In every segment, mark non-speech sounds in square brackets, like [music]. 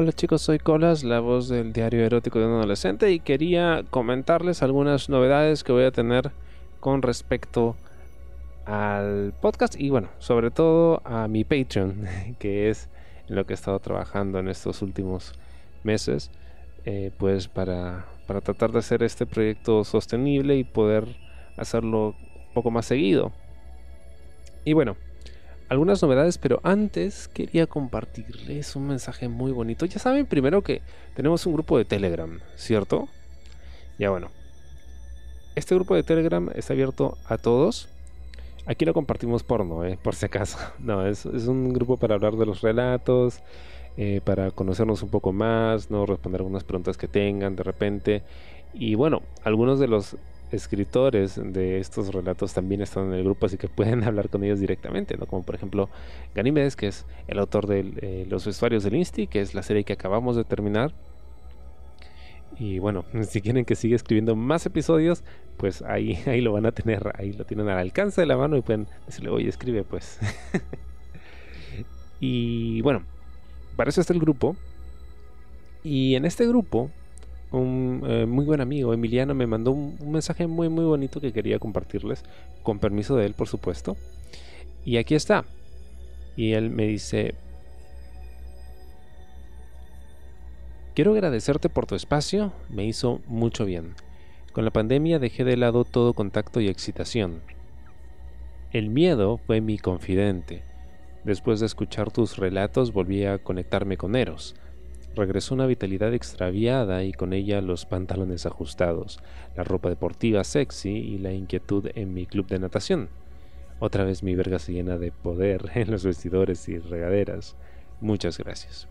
Hola chicos, soy Colas, la voz del diario erótico de un adolescente y quería comentarles algunas novedades que voy a tener con respecto al podcast y bueno, sobre todo a mi Patreon, [laughs] que es en lo que he estado trabajando en estos últimos meses, eh, pues para, para tratar de hacer este proyecto sostenible y poder hacerlo un poco más seguido. Y bueno, algunas novedades, pero antes quería compartirles un mensaje muy bonito. Ya saben primero que tenemos un grupo de Telegram, ¿cierto? Ya bueno. Este grupo de Telegram está abierto a todos. Aquí no compartimos porno, ¿eh? por si acaso. [laughs] No, es, un grupo para hablar de los relatos, eh, para conocernos un poco más, no responder algunas preguntas que tengan de repente. Y bueno, algunos de los escritores de estos relatos también están en el grupo, así que pueden [laughs] hablar con ellos directamente, ¿no? Como por ejemplo Ganímedes, que es el autor de eh, Los vestuarios del Insti, que es la serie que acabamos de terminar. Y bueno, [laughs] si quieren que siga escribiendo más episodios, pues ahí, [laughs] ahí lo van a tener, ahí lo tienen al alcance de la mano y pueden decirle, oye, escribe pues. y bueno, para eso está el grupo. Y en este grupo un eh, muy buen amigo, Emiliano, me mandó un, mensaje muy muy bonito que quería compartirles, con permiso de él, por supuesto. Y aquí está. Y él me dice, quiero agradecerte por tu espacio, me hizo mucho bien. Con la pandemia dejé de lado todo contacto y excitación. El miedo fue mi confidente. Después de escuchar tus relatos volví a conectarme con Eros regresó una vitalidad extraviada y con ella los pantalones ajustados, la ropa deportiva sexy y la inquietud en mi club de natación. Otra vez mi verga se llena de poder [laughs] en los vestidores y regaderas. Muchas gracias.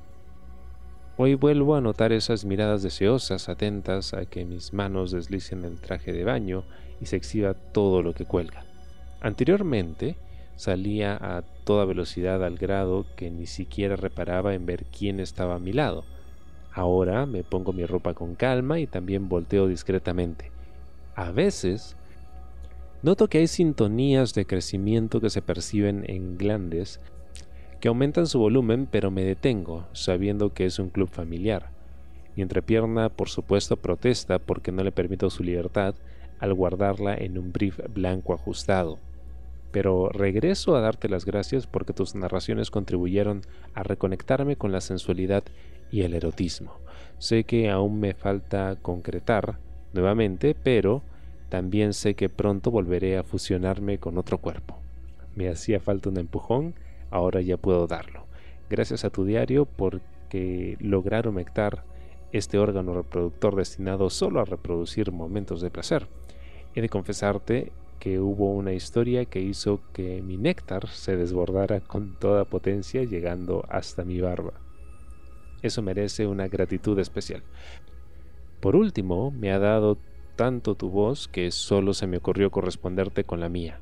Hoy vuelvo a notar esas miradas deseosas, atentas a que mis manos deslicen el traje de baño y se exhiba todo lo que cuelga. Anteriormente, salía a toda velocidad al grado que ni siquiera reparaba en ver quién estaba a mi lado. Ahora me pongo mi ropa con calma y también volteo discretamente. A veces noto que hay sintonías de crecimiento que se perciben en glandes que aumentan su volumen, pero me detengo, sabiendo que es un club familiar. Mi entrepierna, por supuesto, protesta porque no le permito su libertad al guardarla en un brief blanco ajustado pero regreso a darte las gracias porque tus narraciones contribuyeron a reconectarme con la sensualidad y el erotismo. Sé que aún me falta concretar nuevamente, pero también sé que pronto volveré a fusionarme con otro cuerpo. Me hacía falta un empujón, ahora ya puedo darlo. Gracias a tu diario porque lograr humectar este órgano reproductor destinado solo a reproducir momentos de placer. He de confesarte que hubo una historia que hizo que mi néctar se desbordara con toda potencia llegando hasta mi barba. Eso merece una gratitud especial. Por último, me ha dado tanto tu voz que solo se me ocurrió corresponderte con la mía.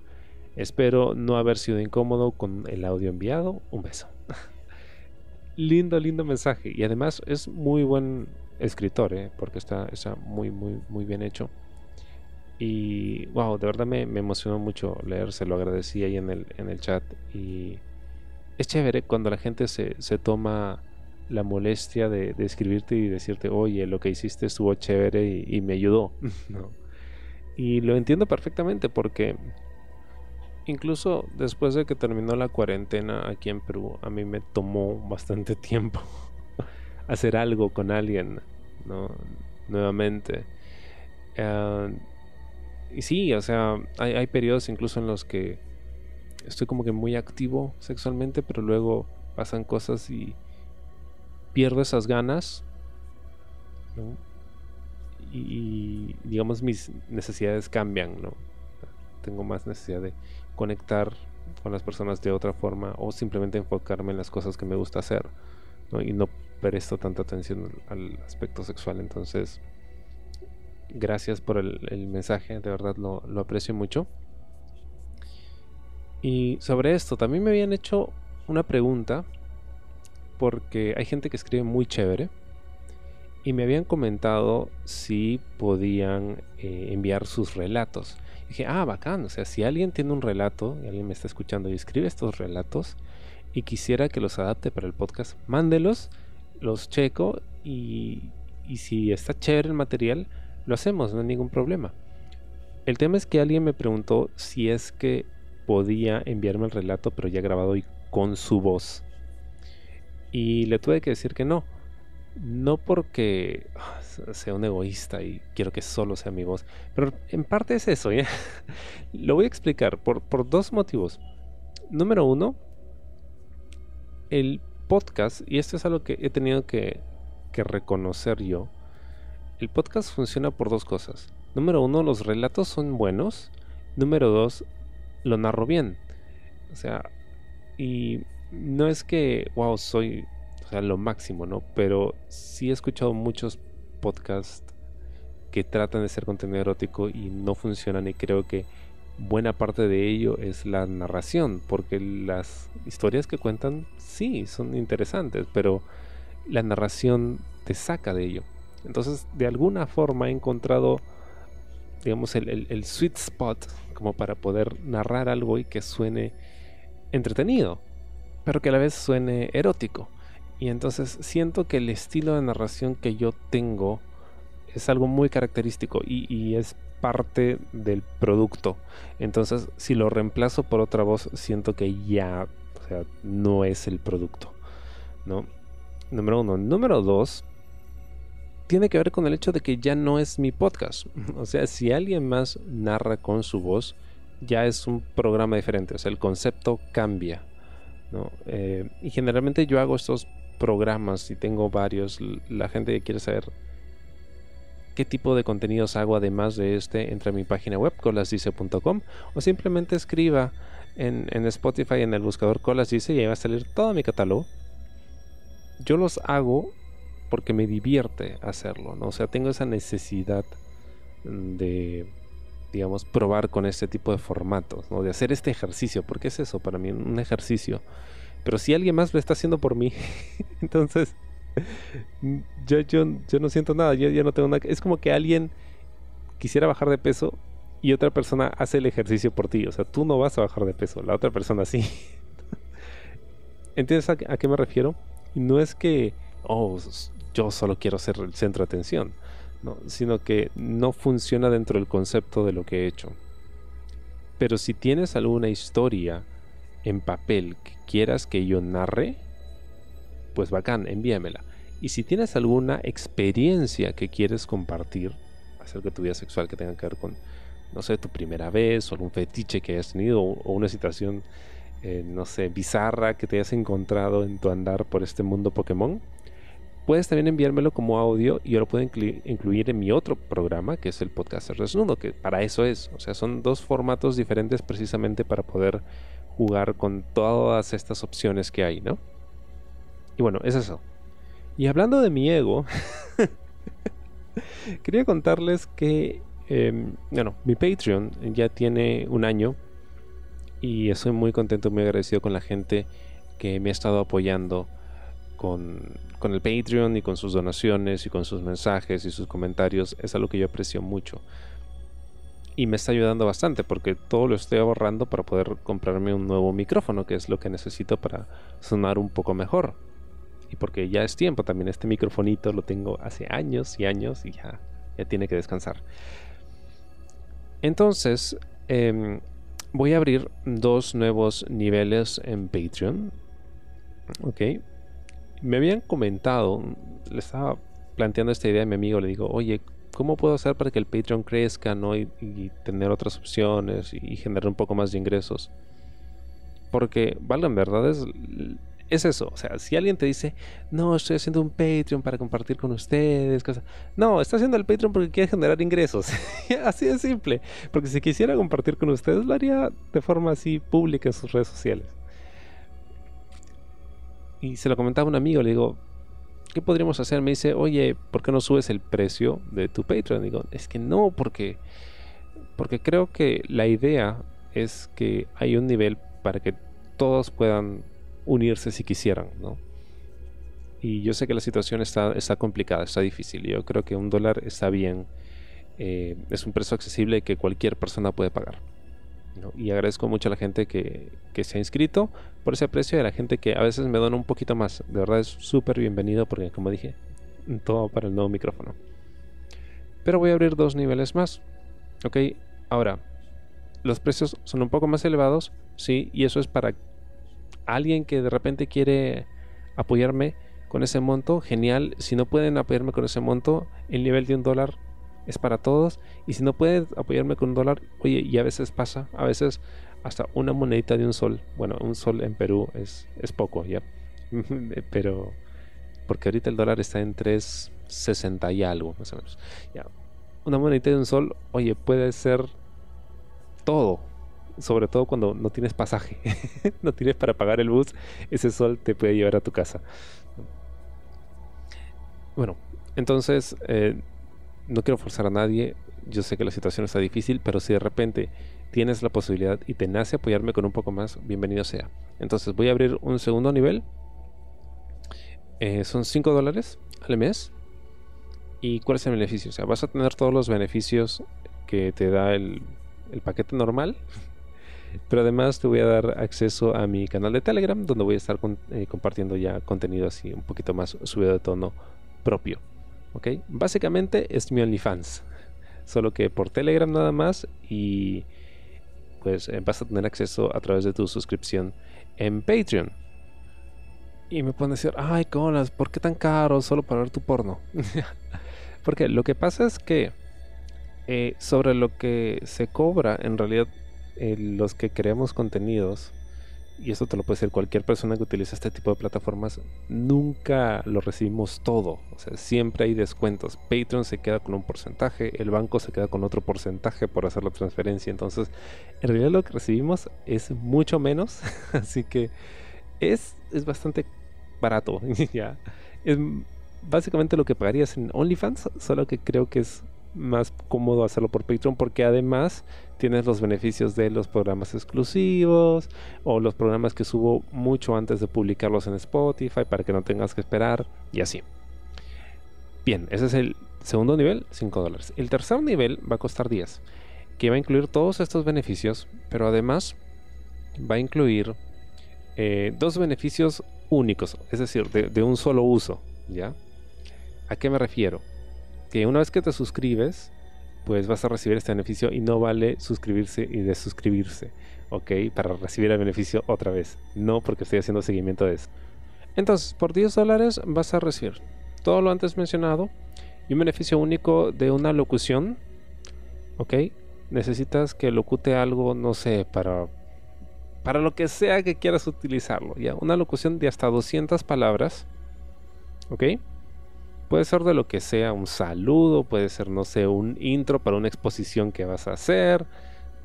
Espero no haber sido incómodo con el audio enviado. Un beso. [laughs] lindo, lindo mensaje. Y además es muy buen escritor, ¿eh? porque está, está muy, muy, muy bien hecho. Y wow, de verdad me, emocionó mucho leer, se lo agradecí ahí en el, en el chat. Y es chévere cuando la gente se, toma la molestia de, escribirte y decirte, oye, lo que hiciste estuvo chévere y, me ayudó. [laughs] Y lo entiendo perfectamente porque incluso después de que terminó la cuarentena aquí en Perú, a mí me tomó bastante [laughs] tiempo hacer algo con alguien, ¿no? Nuevamente. Ah, y sí, o sea, hay, hay periodos incluso en los que estoy como que muy activo sexualmente, pero luego pasan cosas y pierdo esas ganas. Y, digamos mis necesidades cambian, ¿no? Tengo más necesidad de conectar con las personas de otra forma o simplemente enfocarme en las cosas que me gusta hacer ¿no? y no presto tanta atención al aspecto sexual. Entonces, Gracias por el, mensaje, de verdad lo, aprecio mucho. Y sobre esto, también me habían hecho una pregunta, porque hay gente que escribe muy chévere, y me habían comentado si podían eh, enviar sus relatos. dije, ah, bacán, o sea, si alguien tiene un relato, y alguien me está escuchando y escribe estos relatos, y quisiera que los adapte para el podcast, mándelos los checo y, y si está chévere el material, lo hacemos, no hay ningún problema. El tema es que alguien me preguntó si es que podía enviarme el relato, pero ya grabado y con su voz. Y le tuve que decir que no. No porque ah, sea un egoísta y quiero que solo sea mi voz, pero en parte es eso. ¿eh? [laughs] Lo voy a explicar por, por dos motivos. Número uno, el podcast, y esto es algo que he tenido que, que reconocer yo, el podcast funciona por dos cosas. Número uno, los relatos son buenos. Número dos, lo narro bien. O sea, y no es que, wow, soy o sea, lo máximo, ¿no? Pero sí he escuchado muchos podcasts que tratan de ser contenido erótico y no funcionan y creo que buena parte de ello es la narración, porque las historias que cuentan sí son interesantes, pero la narración te saca de ello. Entonces, de alguna forma he encontrado, digamos, el, el sweet spot como para poder narrar algo y que suene entretenido, pero que a la vez suene erótico. Y entonces siento que el estilo de narración que yo tengo es algo muy característico y, es parte del producto. Entonces, si lo reemplazo por otra voz, siento que ya no es el producto. ¿no? Número uno. Número dos, tiene que ver con el hecho de que ya no es mi podcast. [laughs] O sea, si alguien más narra con su voz, ya es un programa diferente. O sea, el concepto cambia. Eh, y generalmente yo hago estos programas y tengo varios. La gente que quiere saber qué tipo de contenidos hago además de este, entre a mi página web colasdice.com o simplemente escriba en, Spotify en el buscador Colas Dice y ahí va a salir todo mi catálogo. Yo los hago porque me divierte hacerlo, ¿no? O sea, tengo esa necesidad de, digamos, probar con este tipo de formatos, ¿no? De hacer este ejercicio, porque es eso para mí, un ejercicio pero si alguien más lo está haciendo por mí, [laughs] entonces yo, yo, yo no siento nada, yo ya no tengo nada. Es como que alguien quisiera bajar de peso y otra persona hace el ejercicio por ti. O sea, tú no vas a bajar de peso, la otra persona sí. [laughs] ¿Entiendes a, qué me refiero? no es que, oh, yo solo quiero ser el centro de atención, no, sino que no funciona dentro del concepto de lo que he hecho. Pero si tienes alguna historia en papel que quieras que yo narre, pues bacán, envíamela. Y si tienes alguna experiencia que quieres compartir acerca de tu vida sexual que tenga que ver con, no sé, tu primera vez o algún fetiche que hayas tenido o una situación, eh, no sé, bizarra que te hayas encontrado en tu andar por este mundo Pokémon, puedes también enviármelo como audio y yo lo puedo incluir en mi otro programa que es el podcast desnudo, que para eso es. O sea, son dos formatos diferentes precisamente para poder jugar con todas estas opciones que hay, ¿no? Y bueno, es eso. Y hablando de mi ego, [laughs] quería contarles que, em, bueno, mi Patreon ya tiene un año y estoy muy contento, muy agradecido con la gente que me ha estado apoyando con, con el Patreon y con sus donaciones y con sus mensajes y sus comentarios. Es algo que yo aprecio mucho y me está ayudando bastante porque todo lo estoy ahorrando para poder comprarme un nuevo micrófono, que es lo que necesito para sonar un poco mejor. Y porque ya es tiempo también, este microfonito lo tengo hace años y años y ya, ya tiene que descansar. Entonces, em, voy a abrir dos nuevos niveles en Patreon. Ok. Me habían comentado, le estaba planteando esta idea a mi amigo, le digo, oye, ¿cómo puedo hacer para que el Patreon crezca ¿no? y, tener otras opciones y, generar un poco más de ingresos? Porque, vale, en verdad es, es eso. O sea, si alguien te dice, no, estoy haciendo un Patreon para compartir con ustedes, cosas. No, está haciendo el Patreon porque quiere generar ingresos. [laughs] así de simple. Porque si quisiera compartir con ustedes, lo haría de forma así pública en sus redes sociales. Y se lo comentaba a un amigo, le digo, ¿qué podríamos hacer? Me dice, oye, ¿por qué no subes el precio de tu Patreon? Digo, es que no, porque, porque creo que la idea es que hay un nivel para que todos puedan unirse si quisieran, ¿no? Y yo sé que la situación está, está complicada, está difícil. Yo creo que un dólar está bien. Eh, es un precio accesible que cualquier persona puede pagar. Y agradezco mucho a la gente que, que, se ha inscrito por ese precio y a la gente que a veces me dona un poquito más. De verdad es súper bienvenido porque, como dije, todo para el nuevo micrófono. Pero voy a abrir dos niveles más. Ok, ahora, los precios son un poco más elevados, sí, y eso es para alguien que de repente quiere apoyarme con ese monto, genial. Si no pueden apoyarme con ese monto, el nivel de un dólar es para todos. Y si no pueden apoyarme con un dólar, oye, y a veces pasa, a veces hasta una monedita de un sol. Bueno, un sol en Perú es, es poco, ¿ya? [laughs] Pero, porque ahorita el dólar está en 3.60 y algo, más o menos. Ya. Una monedita de un sol, oye, puede ser todo. Sobre todo cuando no tienes pasaje, [laughs] no tienes para pagar el bus, ese sol te puede llevar a tu casa. Bueno, entonces eh, no quiero forzar a nadie. Yo sé que la situación está difícil, pero si de repente tienes la posibilidad y te nace apoyarme con un poco más, bienvenido sea. Entonces voy a abrir un segundo nivel. Eh, son 5 dólares al mes. ¿Y cuál es el beneficio? O sea, vas a tener todos los beneficios que te da el, paquete normal. [laughs] Pero además te voy a dar acceso a mi canal de Telegram, donde voy a estar eh, compartiendo ya contenido así un poquito más subido de tono propio. ¿Ok? Básicamente es mi OnlyFans, solo que por Telegram nada más y pues eh, vas a tener acceso a través de tu suscripción en Patreon. Y me pueden decir, ay, colas, ¿por qué tan caro solo para ver tu porno? [laughs] Porque lo que pasa es que eh, sobre lo que se cobra, en realidad, eh, los que creamos contenidos, y esto te lo puede decir cualquier persona que utiliza este tipo de plataformas, nunca lo recibimos todo. O sea, siempre hay descuentos. Patreon se queda con un porcentaje, el banco se queda con otro porcentaje por hacer la transferencia. Entonces, en realidad lo que recibimos es mucho menos. [laughs] Así que es, es bastante barato. [laughs] ya. Es básicamente lo que pagarías en OnlyFans, solo que creo que es más cómodo hacerlo por Patreon porque además tienes los beneficios de los programas exclusivos o los programas que subo mucho antes de publicarlos en Spotify para que no tengas que esperar y así. Bien, ese es el segundo nivel, 5 dólares. El tercer nivel va a costar 10, que va a incluir todos estos beneficios, pero además va a incluir eh, dos beneficios únicos, es decir, de, de un solo uso, ¿ya? ¿A qué me refiero? Que una vez que te suscribes, pues vas a recibir este beneficio y no vale suscribirse y desuscribirse, ¿ok? Para recibir el beneficio otra vez. No porque estoy haciendo seguimiento de eso. Entonces, por 10 dólares vas a recibir todo lo antes mencionado y un beneficio único de una locución, ¿ok? Necesitas que locute algo, no sé, para para lo que sea que quieras utilizarlo, ya, una locución de hasta 200 palabras, ¿ok? Puede ser de lo que sea, un saludo, puede ser, no sé, un intro para una exposición que vas a hacer,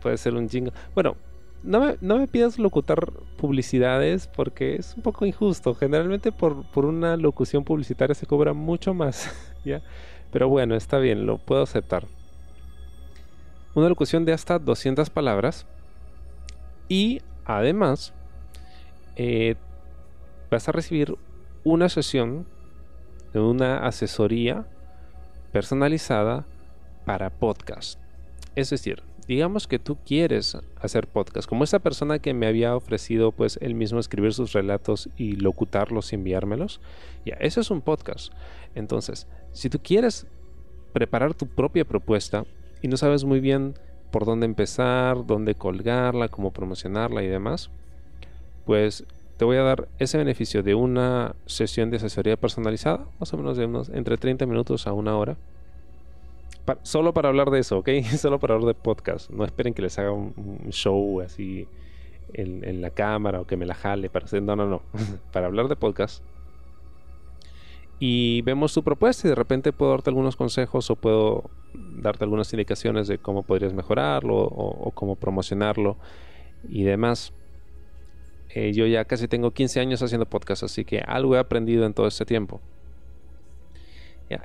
puede ser un jingle. Bueno, no me, no me pidas locutar publicidades porque es un poco injusto. Generalmente por, por una locución publicitaria se cobra mucho más, [laughs] ¿ya? Pero bueno, está bien, lo puedo aceptar. Una locución de hasta 200 palabras y además eh, vas a recibir una sesión de una asesoría personalizada para podcast. Es decir, digamos que tú quieres hacer podcast, como esa persona que me había ofrecido pues él mismo escribir sus relatos y locutarlos y enviármelos, ya, eso es un podcast. Entonces, si tú quieres preparar tu propia propuesta y no sabes muy bien por dónde empezar, dónde colgarla, cómo promocionarla y demás, pues te voy a dar ese beneficio de una sesión de asesoría personalizada, más o menos de unos entre 30 minutos a una hora. solo para hablar de eso, ¿ok? [laughs] solo para hablar de podcast. No esperen que les haga un, show así en, la cámara o que me la jale. Para hacer, no, no, no. [laughs] para hablar de podcast. Y vemos tu propuesta y de repente puedo darte algunos consejos o puedo darte algunas indicaciones de cómo podrías mejorarlo o cómo promocionarlo y demás. Eh, yo ya casi tengo 15 años haciendo podcast, así que algo he aprendido en todo este tiempo.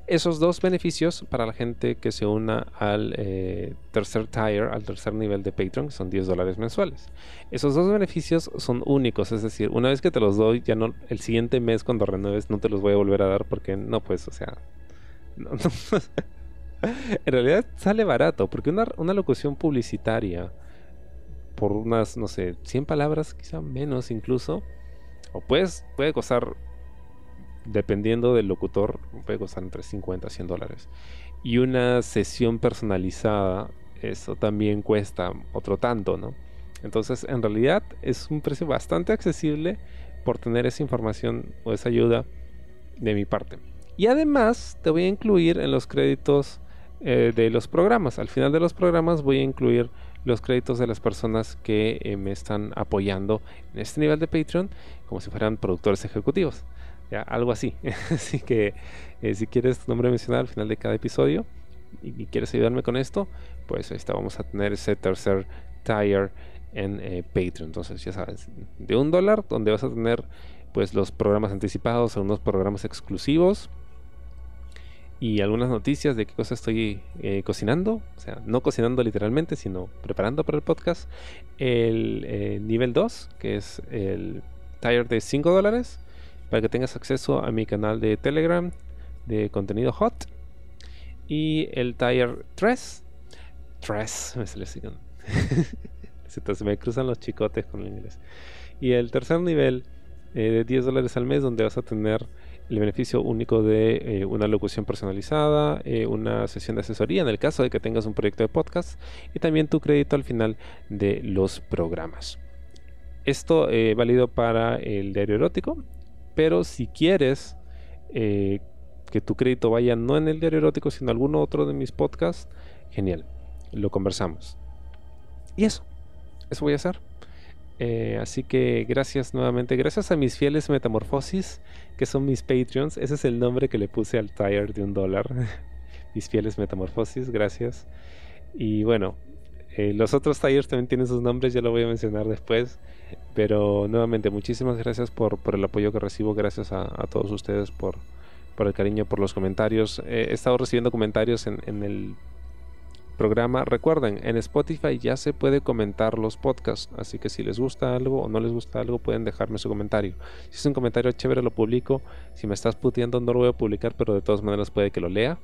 esos dos beneficios para la gente que se una al eh, tercer tier, al tercer nivel de Patreon, son 10 dólares mensuales. Esos dos beneficios son únicos, es decir, una vez que te los doy, ya no, el siguiente mes cuando renueves no te los voy a volver a dar porque no, pues, o sea, [laughs] en realidad sale barato, porque una locución publicitaria por unas, no sé, 100 palabras, quizá menos incluso. O puedes, puede costar, dependiendo del locutor, puede costar entre 50 a 100 dólares. Y una sesión personalizada, eso también cuesta otro tanto, ¿no? Entonces, en realidad es un precio bastante accesible por tener esa información o esa ayuda de mi parte. Y además te voy a incluir en los créditos eh, de los programas. Al final de los programas voy a incluir los créditos de las personas que eh, me están apoyando en este nivel de Patreon como si fueran productores ejecutivos. Ya, algo así. [laughs] así que eh, si quieres tu nombre mencionado al final de cada episodio y, quieres ayudarme con esto, pues ahí está, vamos a tener ese tercer tier en Patreon. Entonces, ya sabes, de un dólar, donde vas a tener pues los programas anticipados, algunos programas exclusivos y algunas noticias de qué cosa estoy eh, cocinando, o sea, no cocinando literalmente, sino preparando para el podcast. El eh, nivel 2, que es el tier de 5 dólares, para que tengas acceso a mi canal de Telegram de contenido hot. Y el tier 3, 3, me [laughs] se me cruzan los chicotes con el inglés. Y el tercer nivel eh, de 10 dólares al mes, donde vas a tener el beneficio único de eh, una locución personalizada, eh, una sesión de asesoría en el caso de que tengas un proyecto de podcast y también tu crédito al final de los programas. Esto eh, válido para el diario erótico, pero si quieres que tu crédito vaya no en el diario erótico, sino en alguno otro de mis podcasts, genial, lo conversamos. Y eso, eso voy a hacer. Eh, así que gracias nuevamente, gracias a mis fieles Metamorfosis, que son mis Patreons. Ese es el nombre que le puse al tire de un dólar. [laughs] mis fieles Metamorfosis, gracias. Y bueno, eh, los otros tires también tienen sus nombres, ya lo voy a mencionar después. Pero nuevamente, muchísimas gracias por, el apoyo que recibo. Gracias a, todos ustedes por, el cariño, por los comentarios. he estado recibiendo comentarios en el programa. Recuerden, en Spotify ya se puede comentar los podcasts, así que si les gusta algo o no les gusta algo, pueden dejarme su comentario. Si es un comentario chévere, lo publico. Si me estás puteando, no lo voy a publicar, pero de todas maneras puede que lo lea.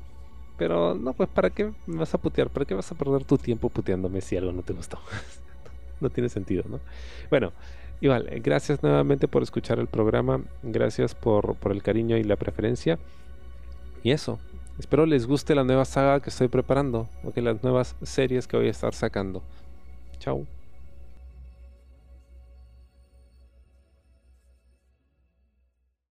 Pero no, pues ¿para qué me vas a putear? ¿Para qué vas a perder tu tiempo puteándome si algo no te gustó? [laughs] no tiene sentido, ¿no? Bueno, igual, gracias nuevamente por escuchar el programa. Gracias por, por el cariño y la preferencia. Y eso, Espero les guste la nueva saga que estoy preparando, o que las nuevas series que voy a estar sacando. Chao.